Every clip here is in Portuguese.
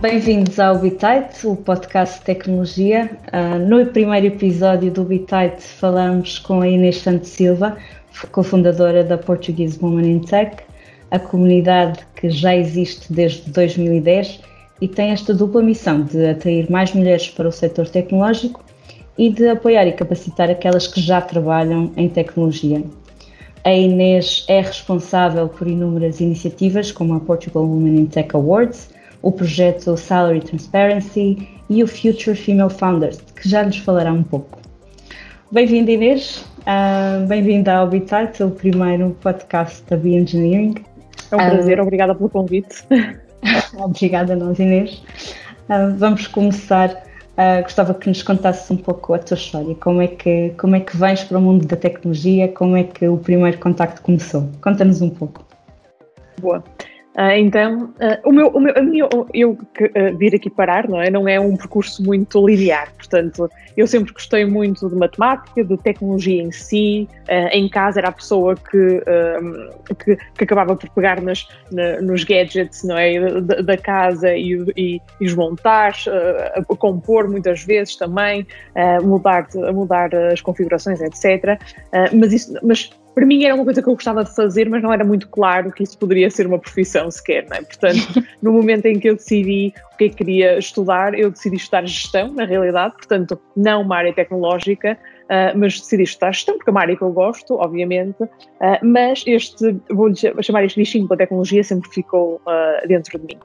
Bem-vindos ao Bitite, o podcast de tecnologia. Uh, no primeiro episódio do Bitite falamos com a Inês Santos Silva, cofundadora da Portuguese Women in Tech, a comunidade que já existe desde 2010 e tem esta dupla missão de atrair mais mulheres para o setor tecnológico e de apoiar e capacitar aquelas que já trabalham em tecnologia. A Inês é responsável por inúmeras iniciativas, como a Portugal Women in Tech Awards, o projeto Salary Transparency e o Future Female Founders, que já nos falará um pouco. Bem-vinda, Inês. Uh, Bem-vinda ao Bitite, o primeiro podcast da Be Engineering. É um prazer, uh, obrigada pelo convite. obrigada a nós, Inês. Uh, vamos começar. gostava que nos contasses um pouco a tua história. Como é, que, como é que vens para o mundo da tecnologia? Como é que o primeiro contacto começou? Conta-nos um pouco. Boa. Uh, então, uh, o meu, o meu, a minha, eu uh, vir aqui parar, não é? Não é um percurso muito linear. Portanto, eu sempre gostei muito de matemática, de tecnologia em si. em casa era a pessoa que, que, que, acabava por pegar nas, na, nos gadgets, não é? Da, da casa e, e, e os montar, compor muitas vezes também, mudar, mudar as configurações, etc. mas isso, mas para mim era uma coisa que eu gostava de fazer, mas não era muito claro que isso poderia ser uma profissão sequer, não é? Portanto, no momento em que eu decidi o que é que queria estudar, eu decidi estudar gestão, na realidade, portanto, não uma área tecnológica, uh, mas decidi estudar gestão, porque é uma área que eu gosto, obviamente, uh, mas este, vou chamar este bichinho pela tecnologia, sempre ficou uh, dentro de mim.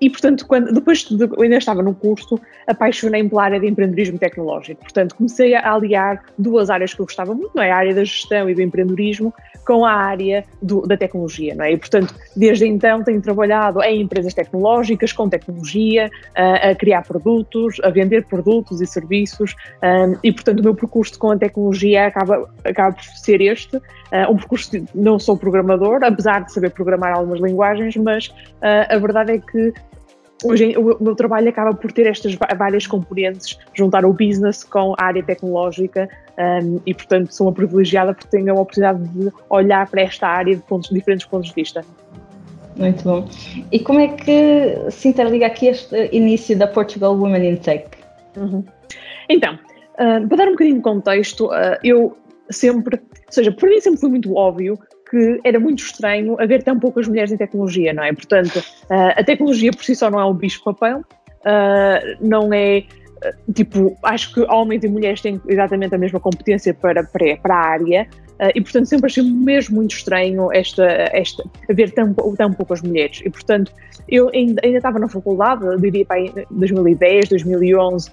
E, portanto, quando, depois de, eu ainda estava no curso, apaixonei-me pela área de empreendedorismo tecnológico. Portanto, comecei a aliar duas áreas que eu gostava muito, não é? A área da gestão e do empreendedorismo com a área do, da tecnologia, não é? E, portanto, desde então tenho trabalhado em empresas tecnológicas, com tecnologia, a, a criar produtos, a vender produtos e serviços, um, e, portanto, o meu percurso com a tecnologia acaba, acaba por ser este, uh, um percurso de, não sou programador, apesar de saber programar algumas linguagens, mas uh, a verdade é que hoje o meu trabalho acaba por ter estas várias componentes, juntar o business com a área tecnológica um, e, portanto, sou uma privilegiada porque tenho a oportunidade de olhar para esta área de pontos, diferentes pontos de vista. Muito bom. E como é que se interliga aqui este início da Portugal Women in Tech? Uhum. Então, uh, para dar um bocadinho de contexto, uh, eu sempre, ou seja, para mim sempre foi muito óbvio que era muito estranho haver tão poucas mulheres em tecnologia, não é? Portanto, uh, a tecnologia por si só não é um bicho-papel, não é. Tipo, acho que homens e mulheres têm exatamente a mesma competência para, para, para a área, e portanto sempre achei mesmo muito estranho esta, esta, haver tão, tão poucas mulheres. E portanto, eu ainda, ainda estava na faculdade, diria para 2010, 2011,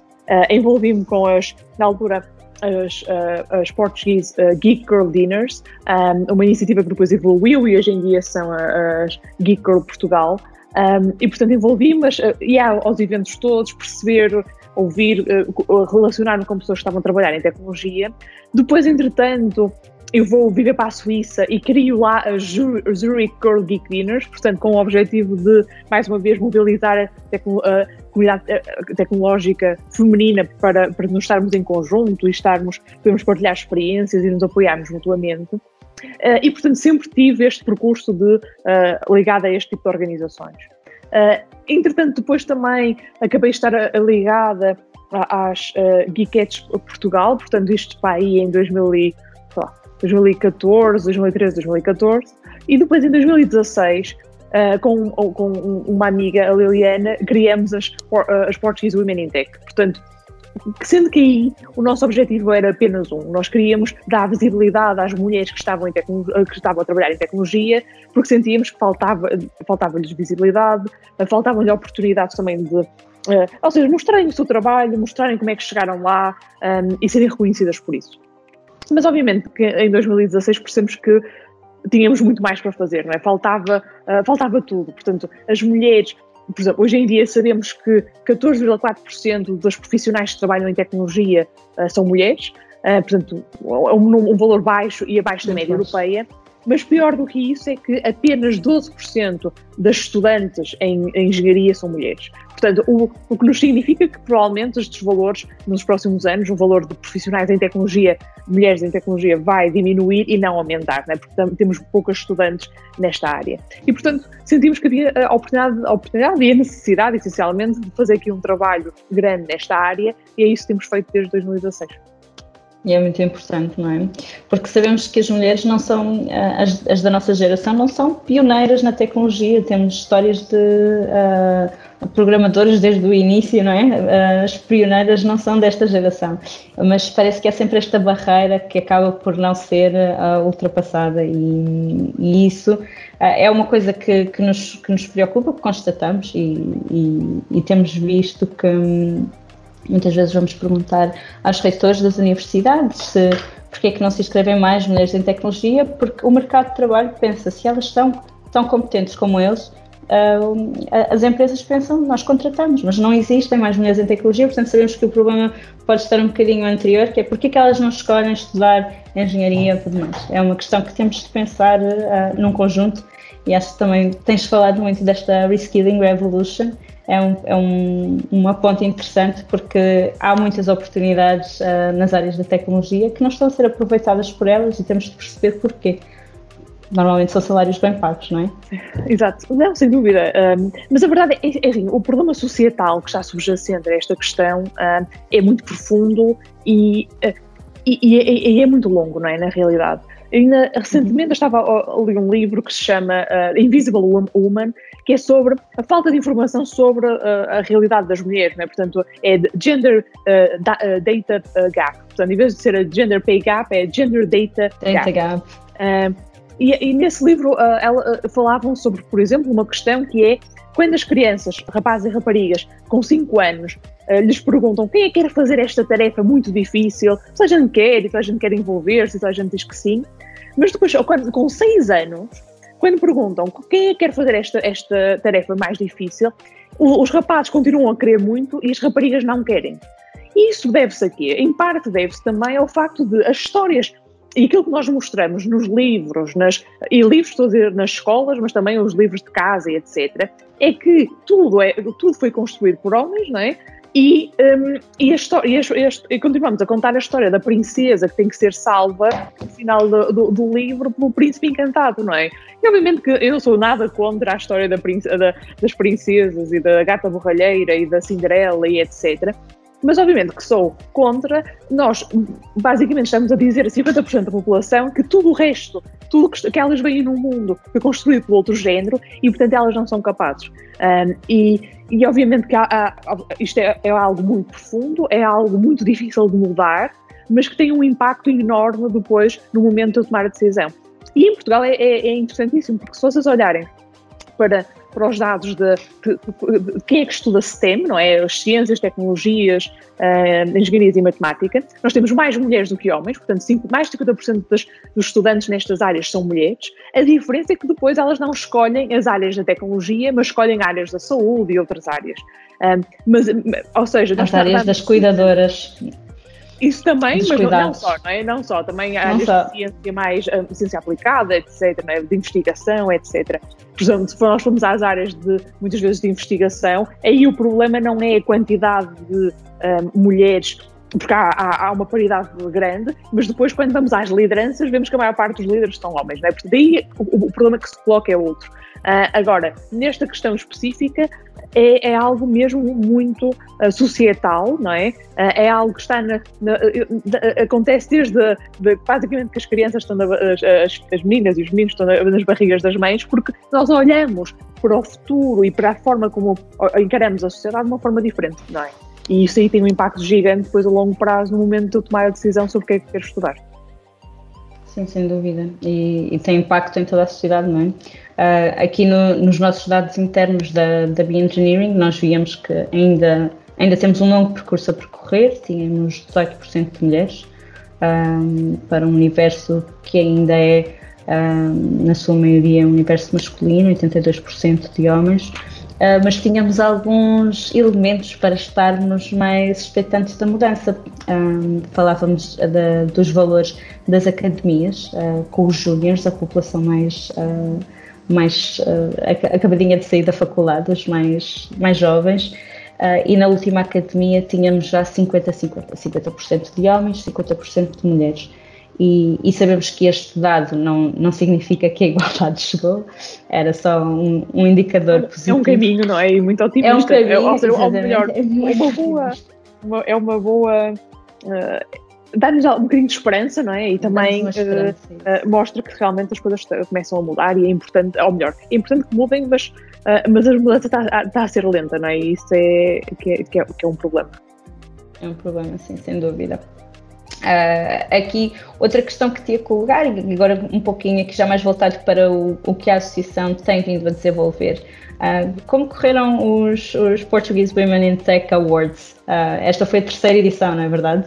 envolvi-me com as, na altura, as, uh, as Portuguese uh, Geek Girl Dinners, um, uma iniciativa que depois evoluiu e hoje em dia são as Geek Girl Portugal. Um, e portanto envolvi-me, uh, ia aos eventos todos, perceber, ouvir, uh, relacionar-me com pessoas que estavam a trabalhar em tecnologia. Depois, entretanto, eu vou viver para a Suíça e crio lá a Zurich Girl Geek Dinners, portanto, com o objetivo de, mais uma vez, mobilizar a, comunidade tecnológica feminina para, para nos estarmos em conjunto e estarmos, podemos partilhar experiências e nos apoiarmos mutuamente. E, portanto, sempre tive este percurso de, ligado a este tipo de organizações. Uh, entretanto, depois também acabei de estar ligada às uh, Geekettes Portugal, portanto, isto para aí em 2000 e, lá, 2014, 2013, 2014, e depois em 2016 Uh, com, com, uma amiga, a Liliana, criamos as, as Portuguese Women in Tech. Portanto, sendo que aí o nosso objetivo era apenas um, nós queríamos dar visibilidade às mulheres que estavam, em que estavam a trabalhar em tecnologia, porque sentíamos que faltava, faltava-lhes visibilidade, faltavam-lhes oportunidades também de, uh, ou seja, mostrarem o seu trabalho, mostrarem como é que chegaram lá um, e serem reconhecidas por isso. Mas obviamente que em 2016 percebemos que tínhamos muito mais para fazer, não é? Faltava, uh, faltava tudo. Portanto, as mulheres, por exemplo, hoje em dia sabemos que 14,4% das profissionais que trabalham em tecnologia uh, são mulheres, uh, portanto, um, um, valor baixo e abaixo da média europeia. Mas pior do que isso é que apenas 12% das estudantes em, em engenharia são mulheres. Portanto, o, o que nos significa que provavelmente estes valores, nos próximos anos, o valor de profissionais em tecnologia, mulheres em tecnologia, vai diminuir e não aumentar, né? porque temos poucas estudantes nesta área. E, portanto, sentimos que havia a oportunidade, a oportunidade e a necessidade, essencialmente, de fazer aqui um trabalho grande nesta área, e é isso que temos feito desde 2016. E é muito importante, não é? Porque sabemos que as mulheres não são, eh, as, as da nossa geração, não são pioneiras na tecnologia. Temos histórias de uh, desde o início, não é? Uh, as pioneiras não são desta geração. Mas parece que é sempre esta barreira que acaba por não ser uh, ultrapassada. E, e isso é uma coisa que, que, nos, que nos preocupa, que constatamos e, e, e temos visto que. Muitas vezes vamos perguntar aos reitores das universidades se porque é que não se inscrevem mais mulheres em tecnologia, porque o mercado de trabalho pensa, se elas são tão competentes como eles, uh, as empresas pensam, nós contratamos, mas não existem mais mulheres em tecnologia, portanto sabemos que o problema pode estar um bocadinho anterior, que é porque é que elas não escolhem estudar engenharia e tudo mais. É uma questão que temos de pensar uh, num conjunto e acho que também tens falado muito desta Reskilling Revolution, é, um, é um, uma ponte interessante porque há muitas oportunidades uh, nas áreas da tecnologia que não estão a ser aproveitadas por elas e temos de perceber porquê. Normalmente são salários bem pagos, não é? Exato, não, sem dúvida. Um, mas a verdade é, é o problema societal que está subjacente a esta questão uh, é muito profundo e, e, e, é, é muito longo, não é, na realidade. Ainda recentemente eu estava a ler um livro que se chama uh, Invisible Woman, que é sobre a falta de informação sobre uh, a realidade das mulheres, né? portanto é Gender uh, da, Data Gap, portanto em vez de ser a Gender Pay Gap é Gender Data, data Gap. gap. E, e, nesse livro ela, falavam sobre, por exemplo, uma questão que é quando as crianças, rapazes e raparigas com 5 anos, lhes perguntam quem é que quer fazer esta tarefa muito difícil, se a gente quer, se a gente quer envolver-se, se a gente diz que sim, mas depois, com 6 anos, quando perguntam quem é que quer fazer esta, esta tarefa mais difícil, os rapazes continuam a querer muito e as raparigas não querem. Isso deve-se a quê? Em parte deve-se também ao facto de as histórias e aquilo que nós mostramos nos livros, nas, e livros estou a dizer nas escolas, mas também os livros de casa e etc., é que tudo, é, tudo foi construído por homens, não é? E, um, e, a história, e, a, e, continuamos a contar a história da princesa que tem que ser salva no final do, do, do, livro pelo príncipe encantado, não é? E obviamente que eu não sou nada contra a história da, da, das princesas e da gata borralheira e da Cinderela e etc. Mas obviamente que sou contra, nós basicamente estamos a dizer a 50% da população que tudo o resto, tudo que, que elas veem no mundo foi construído por outro género e portanto elas não são capazes. Um, e, e obviamente que há, há, isto é, é algo muito profundo, é algo muito difícil de mudar, mas que tem um impacto enorme depois no momento de tomar a decisão. E em Portugal é, é, é interessantíssimo, porque se vocês olharem para para os dados de, de, de, quem é que estuda STEM, não é? As ciências, tecnologias, uh, engenharias e matemática. Nós temos mais mulheres do que homens, portanto, cinco, mais de 50% das, dos estudantes nestas áreas são mulheres. A diferença é que depois elas não escolhem as áreas da tecnologia, mas escolhem áreas da saúde e outras áreas. Um, mas, ou seja, as áreas das cuidadoras. Isso também, mas não só, não é? Não só, também há áreas de ciência mais, um, ciência aplicada, etc., né? de investigação, etc. Por exemplo, se nós formos às áreas de, muitas vezes, de investigação, aí o problema não é a quantidade de um, mulheres porque há, há, há, uma paridade grande, mas depois, quando vamos às lideranças, vemos que a maior parte dos líderes são homens, não é? Porque daí o, o problema que se coloca é outro. Uh, agora, nesta questão específica, é, é algo mesmo muito uh, societal, não é? Uh, é algo que está na, na, acontece desde de, basicamente que as crianças estão na, as, as, meninas e os meninos estão nas barrigas das mães, porque nós olhamos para o futuro e para a forma como encaramos a sociedade de uma forma diferente, não é? E isso aí tem um impacto gigante depois a longo prazo no momento de eu tomar a decisão sobre o que é que quero estudar. Sim, sem dúvida. E, e, tem impacto em toda a sociedade, não é? Uh, aqui no, nos nossos dados internos da, da Bioengineering, nós víamos que ainda, ainda temos um longo percurso a percorrer, tínhamos 18% de mulheres, um, ah, para um universo que ainda é, um, ah, na sua maioria, um universo masculino, 82% de homens. Uh, mas tínhamos alguns elementos para estarmos mais expectantes da mudança. Um, falávamos de, dos valores das academias, uh, com os júniores, a população mais, mais acabadinha de sair da faculdade, os mais, mais jovens, e na última academia tínhamos já 50-50, 50%, de homens, 50% de mulheres. E, e, sabemos que este dado não, não significa que a igualdade chegou, era só um, um indicador positivo. É um caminho, não é? E muito otimista. É um caminho, é, ou, seja, ou melhor, é uma boa, uma, é uma boa uh, dá-nos um bocadinho de esperança, não é? E também uh, uh, mostra que realmente as coisas começam a mudar e é importante, ou melhor, é importante que mudem, mas, mas a mudança está, tá a ser lenta, não é? E isso é que, é, que, é, que é um problema. É um problema, sim, sem dúvida. Aqui, outra questão que tinha colocar, e agora um pouquinho aqui já mais voltado para o, o que a associação tem vindo a desenvolver. como correram os, os Portuguese Women in Tech Awards? esta foi a terceira edição, não é verdade?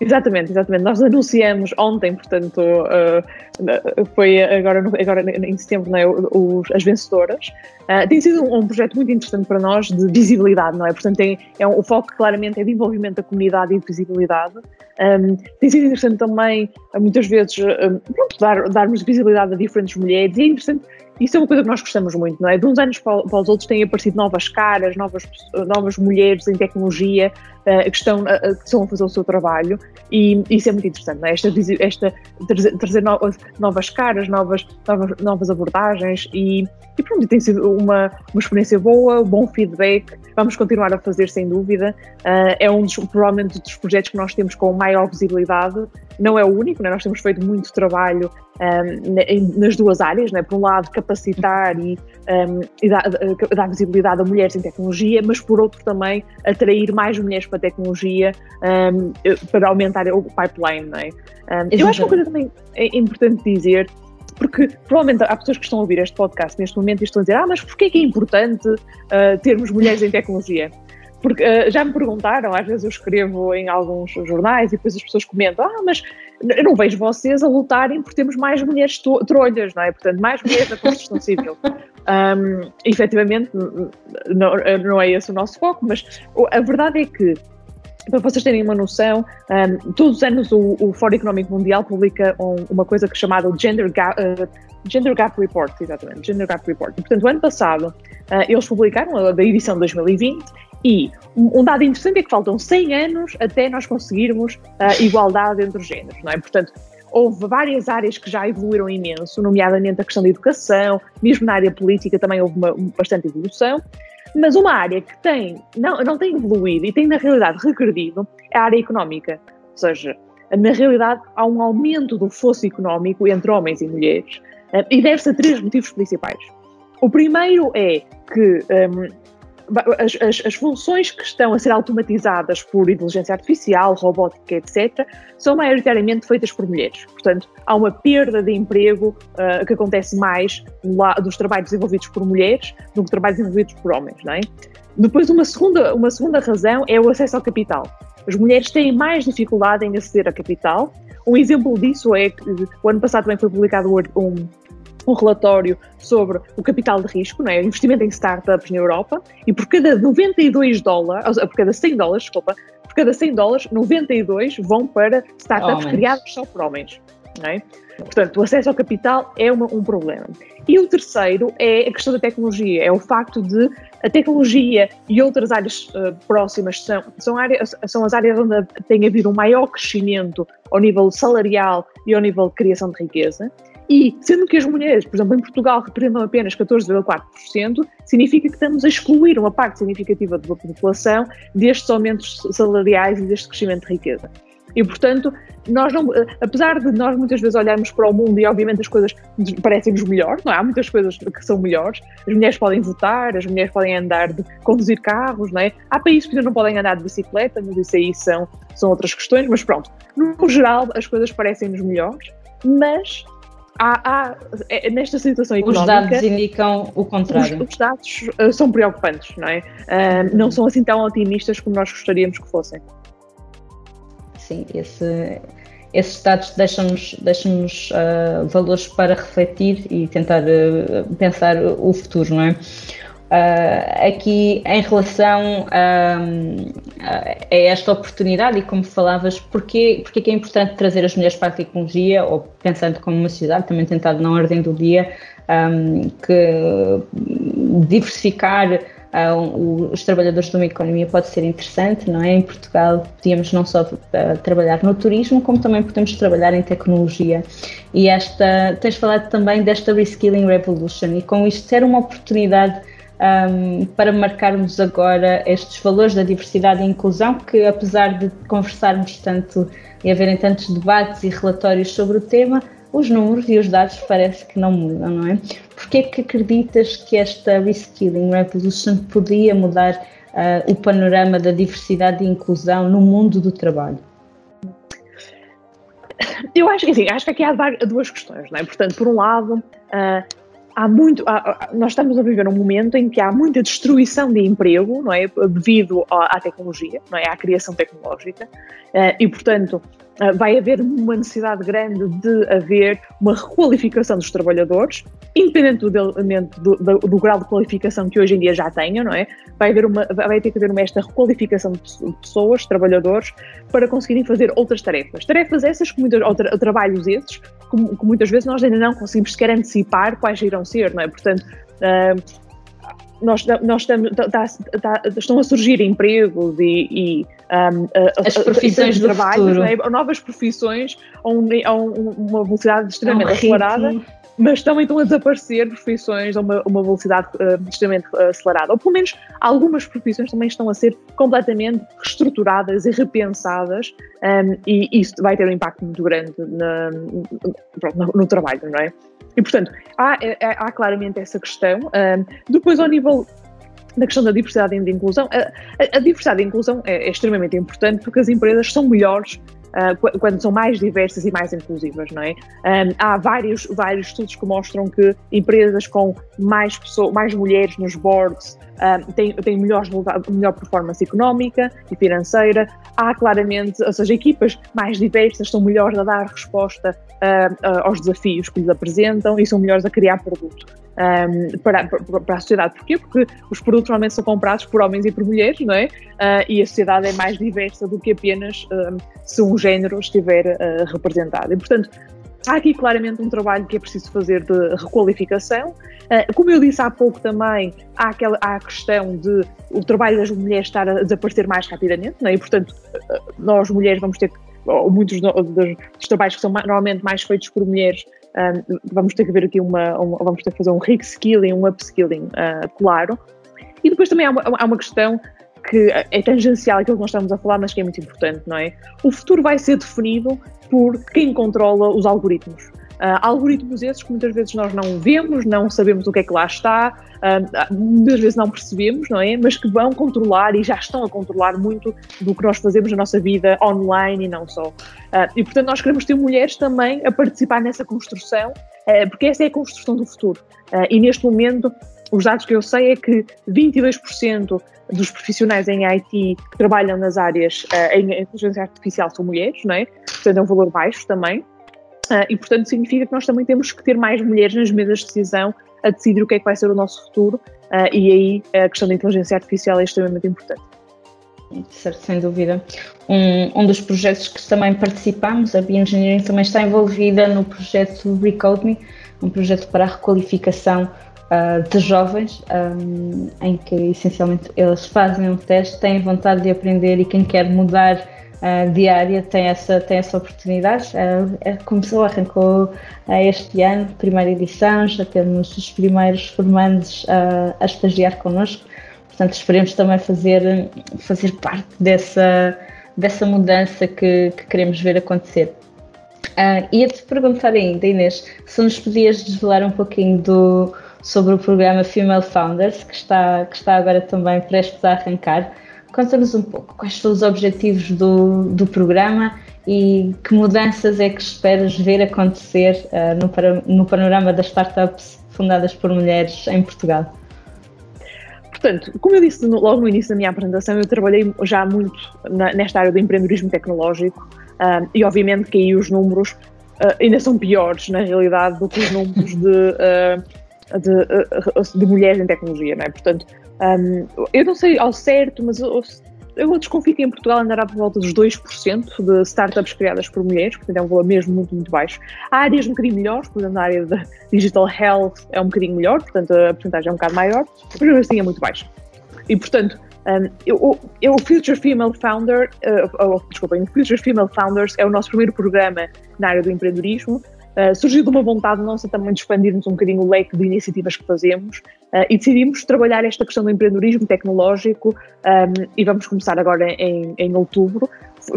Exatamente, exatamente. Nós anunciamos ontem, portanto, uh, foi agora, agora em setembro, não é, os, as vencedoras. Uh, tem sido um, um, projeto muito interessante para nós de visibilidade, não é? Portanto, tem, é um, o foco claramente é de envolvimento da comunidade e de visibilidade. Um, tem sido interessante também, muitas vezes, um, pronto, dar, darmos visibilidade a diferentes mulheres e é interessante isso é uma coisa que nós gostamos muito, não é? De uns anos para, os outros têm aparecido novas caras, novas, novas mulheres em tecnologia uh, que, estão, uh, que estão a fazer o seu trabalho e isso é muito interessante, não é? Esta, esta trazer, trazer novas, novas caras, novas, novas, novas abordagens e, e pronto, tem sido uma, uma experiência boa, bom feedback, vamos continuar a fazer sem dúvida. Uh, é um dos, provavelmente, dos projetos que nós temos com maior visibilidade, não é o único, né? nós temos feito muito trabalho um, nas duas áreas, né? por um lado capacitar e, um, e dar, dar, visibilidade a mulheres em tecnologia, mas por outro também atrair mais mulheres para a tecnologia um, para aumentar o pipeline. Né? eu acho que uma coisa também é importante dizer porque provavelmente há pessoas que estão a ouvir este podcast neste momento e estão a dizer ah, mas porquê é que é importante uh, termos mulheres em tecnologia? Porque uh, já me perguntaram, às vezes eu escrevo em alguns jornais e depois as pessoas comentam: ah, mas eu não vejo vocês a lutarem por termos mais mulheres trolhas, não é? Portanto, mais mulheres na construção civil. Um, efetivamente, não, não é esse o nosso foco, mas a verdade é que para vocês terem uma noção, um, todos os anos o, o Fórum Económico Mundial publica um, uma coisa que é chamada Gender Gap, uh, Gender Gap Report, exatamente, Gender Gap Report. E, portanto, o ano passado uh, eles publicaram, a da edição de 2020, e um dado interessante é que faltam 100 anos até nós conseguirmos a igualdade entre os géneros, não é? Portanto, houve várias áreas que já evoluíram imenso, nomeadamente a questão da educação, mesmo na área política também houve uma, bastante evolução, mas uma área que tem, não, não tem evoluído e tem na realidade regredido é a área económica. Ou seja, na realidade há um aumento do fosso económico entre homens e mulheres eh, e deve-se a três motivos principais. O primeiro é que um, as, as, as, funções que estão a ser automatizadas por inteligência artificial, robótica, etc., são maioritariamente feitas por mulheres. Portanto, há uma perda de emprego uh, que acontece mais lá, dos trabalhos desenvolvidos por mulheres do que trabalhos desenvolvidos por homens. Não é? Depois, uma segunda, uma segunda razão é o acesso ao capital. As mulheres têm mais dificuldade em aceder a capital. Um exemplo disso é que o ano passado também foi publicado um, um relatório sobre o capital de risco, não é? investimento em startups na Europa, e por cada 92 dólares, por cada 100 dólares, desculpa, por cada 100 dólares, 92 vão para startups homens. criadas só por homens. É? Portanto, o acesso ao capital é uma, um problema. E o terceiro é a questão da tecnologia, é o facto de a tecnologia e outras áreas uh, próximas são, são, áreas, são as áreas onde tem havido um maior crescimento ao nível salarial e ao nível de criação de riqueza. E, sendo que as mulheres, por exemplo, em Portugal representam apenas 14,4%, significa que estamos a excluir uma parte significativa da população destes aumentos salariais e deste crescimento de riqueza. E, portanto, nós não, apesar de nós muitas vezes olharmos para o mundo e, obviamente, as coisas parecem-nos melhor, não é? há muitas coisas que são melhores. As mulheres podem votar, as mulheres podem andar, de conduzir carros, não é? Há países que não podem andar de bicicleta, mas isso aí são, são outras questões. Mas pronto, no geral, as coisas parecem-nos melhores, mas há, há, é, nesta situação económica... Os dados indicam o contrário. Os, os dados uh, são preocupantes, não é? Uh, não são assim tão otimistas como nós gostaríamos que fossem. Sim, esse, esses dados deixam-nos deixam uh, valores para refletir e tentar pensar o futuro, não é? Uh, aqui em relação a, a, esta oportunidade e como falavas, porquê, porquê que é importante trazer as mulheres para a tecnologia ou pensando como uma sociedade, também tentado na ordem do dia, um, que diversificar uh, os trabalhadores de uma economia pode ser interessante, não é? Em Portugal podíamos não só uh, trabalhar no turismo, como também podemos trabalhar em tecnologia. E esta, tens falado também desta Reskilling Revolution, e com isto ser uma oportunidade um, para marcarmos agora estes valores da diversidade e inclusão, que apesar de conversarmos tanto e haverem tantos debates e relatórios sobre o tema, os números e os dados parece que não mudam, não é? Porquê é que acreditas que esta Reskilling Revolution podia mudar uh, o panorama da diversidade e inclusão no mundo do trabalho? Eu acho que assim, acho que aqui há duas questões, não é? Portanto, por um lado, uh, há muito, há, nós estamos a viver um momento em que há muita destruição de emprego, não é, devido à, à tecnologia, não é, à criação tecnológica, uh, e portanto vai haver uma necessidade grande de haver uma requalificação dos trabalhadores, independentemente do, do, do, grau de qualificação que hoje em dia já tenham, não é? Vai, haver uma, vai ter que haver uma, esta requalificação de pessoas, trabalhadores, para conseguirem fazer outras tarefas. Tarefas essas, que muitas, ou, tra, trabalhos esses, que, que, muitas vezes nós ainda não conseguimos sequer antecipar quais irão ser, não é? Portanto, uh, nós, nós estamos, estão a surgir empregos e, e um, as profissões do trabalho, né? novas profissões a, um, a uma velocidade extremamente acelerada, mas estão a desaparecer profissões a uma, uma velocidade uh, extremamente acelerada. Ou pelo menos algumas profissões também estão a ser completamente reestruturadas e repensadas, um, e isso vai ter um impacto muito grande na, no, no trabalho, não é? E, portanto, há, é, há claramente essa questão. Um, depois, ao nível da questão da diversidade e da inclusão, a, a, a diversidade e a inclusão é, é, extremamente importante porque as empresas são melhores uh, quando são mais diversas e mais inclusivas, não é? Um, há vários, vários estudos que mostram que empresas com mais, pessoas, mais mulheres nos boards um, têm, têm melhores, melhor performance económica e financeira. Há claramente, ou seja, equipas mais diversas são melhores a dar resposta uh, aos desafios que lhes apresentam e são melhores a criar produto um, para, para, a sociedade. Porquê? Porque os produtos normalmente são comprados por homens e por mulheres, não é? Uh, e a sociedade é mais diversa do que apenas um, se um género estiver uh, representado. E, portanto, há aqui claramente um trabalho que é preciso fazer de requalificação. Uh, como eu disse há pouco também, há, aquela, há a questão de o trabalho das mulheres estar a desaparecer mais rapidamente, não é? E, portanto, nós mulheres vamos ter ou muitos dos trabalhos que são normalmente mais feitos por mulheres um, vamos ter que ver aqui uma, uma, vamos ter que fazer um reskilling, um upskilling, uh, claro. E depois também há uma, há uma questão que é tangencial aquilo que nós estamos a falar, mas que é muito importante, não é? O futuro vai ser definido por quem controla os algoritmos. Uh, algoritmos esses que muitas vezes nós não vemos, não sabemos o que é que lá está, uh, muitas vezes não percebemos, não é? Mas que vão controlar e já estão a controlar muito do que nós fazemos na nossa vida online e não só. Uh, e portanto nós queremos ter mulheres também a participar nessa construção, porque essa é a construção do futuro. e neste momento, os dados que eu sei é que 22% dos profissionais em IT que trabalham nas áreas em inteligência artificial são mulheres, não é? Portanto é um valor baixo também. Uh, e, portanto, significa que nós também temos que ter mais mulheres nas mesas de decisão a decidir o que é que vai ser o nosso futuro, uh, e aí a questão da inteligência artificial é extremamente importante. Certo, sem dúvida. Um, um dos projetos que também participamos, a Bioengineering também está envolvida no projeto Recode Me, um projeto para a requalificação uh, de jovens, um, em que essencialmente eles fazem um teste, têm vontade de aprender e quem quer mudar uh, diária tem essa, tem essa oportunidade. Uh, começou, arrancou uh, este ano, primeira edição, já temos os primeiros formandos a estagiar connosco, portanto esperemos também fazer, fazer parte dessa, dessa mudança que, que queremos ver acontecer. Uh, Ia-te perguntar ainda, Inês, se nos podias desvelar um pouquinho do, sobre o programa Female Founders, que está, que está agora também prestes a arrancar. Conta-nos um pouco quais são os objetivos do, do programa e que mudanças é que esperas ver acontecer uh, no, no panorama das startups fundadas por mulheres em Portugal. Portanto, como eu disse no, logo no início da minha apresentação, eu trabalhei já muito na, nesta área do empreendedorismo tecnológico uh, e obviamente que aí os números uh, ainda são piores na realidade do que os números de, uh, de, de, mulheres em tecnologia, não é? Portanto, um, eu não sei ao certo, mas eu, eu desconfio que em Portugal andará por volta dos 2% de startups criadas por mulheres, portanto é um valor mesmo muito, muito baixo. Há áreas um bocadinho melhores, por exemplo, na área de digital health é um bocadinho melhor, portanto a porcentagem é um bocado maior, mas assim é muito baixo. E, portanto, um, eu, eu, o Future Female Founder, uh, oh, desculpem, o Future Female Founders é o nosso primeiro programa na área do empreendedorismo. Uh, surgiu de uma vontade nossa também de expandirmos um bocadinho o leque de iniciativas que fazemos uh, e decidimos trabalhar esta questão do empreendedorismo tecnológico um, e vamos começar agora em, em outubro.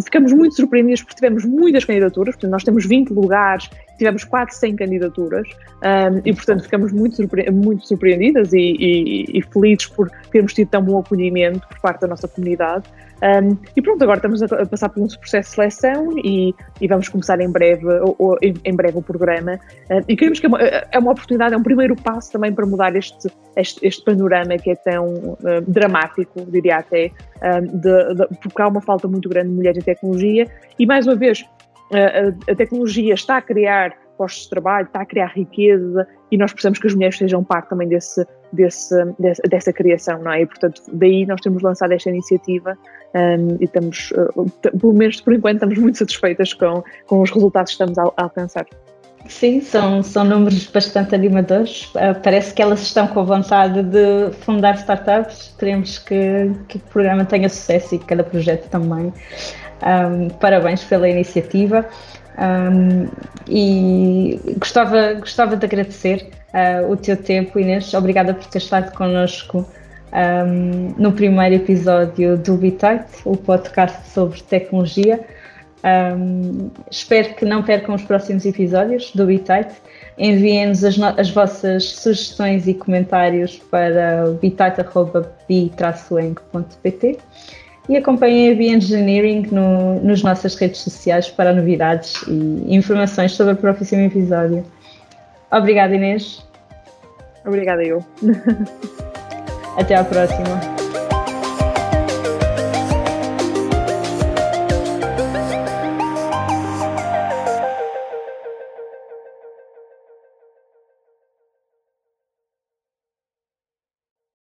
Ficamos muito surpreendidos porque tivemos muitas candidaturas, portanto, nós temos 20 lugares, tivemos quase 100 candidaturas um, e, portanto, ficamos muito, surpre muito surpreendidas e, e, e, felizes por termos tido tão bom acolhimento por parte da nossa comunidade. Um, e pronto, agora estamos a, passar por um processo de seleção e, e vamos começar em breve, ou, ou em, breve o programa. Um, e queremos que é uma, é uma, oportunidade, é um primeiro passo também para mudar este, este, este panorama que é tão uh, dramático, diria até, de, de, porque há uma falta muito grande de mulheres em tecnologia e, mais uma vez, a, tecnologia está a criar postos de trabalho, está a criar riqueza e nós precisamos que as mulheres sejam parte também desse, desse, desse dessa criação, não é? E, portanto, daí nós temos lançado esta iniciativa um, e estamos, uh, pelo menos por enquanto, estamos muito satisfeitas com, com os resultados que estamos a, a alcançar. Sim, são, são números bastante animadores. Uh, parece que elas estão com vontade de fundar startups. Queremos que, que o programa tenha sucesso e que cada projeto também. Um, parabéns pela iniciativa. Um, e gostava, gostava de agradecer uh, o teu tempo, Inês. Obrigada por ter estado connosco um, no primeiro episódio do Bitite, o podcast sobre tecnologia. Espero que não percam os próximos episódios do Bitite. Enviem-nos as, as, vossas sugestões e comentários para bitite.bi-eng.pt e acompanhem a Bioengineering no, nas nossas redes sociais para novidades e informações sobre o próximo episódio. Obrigada, Inês. Obrigada, eu. Até à próxima.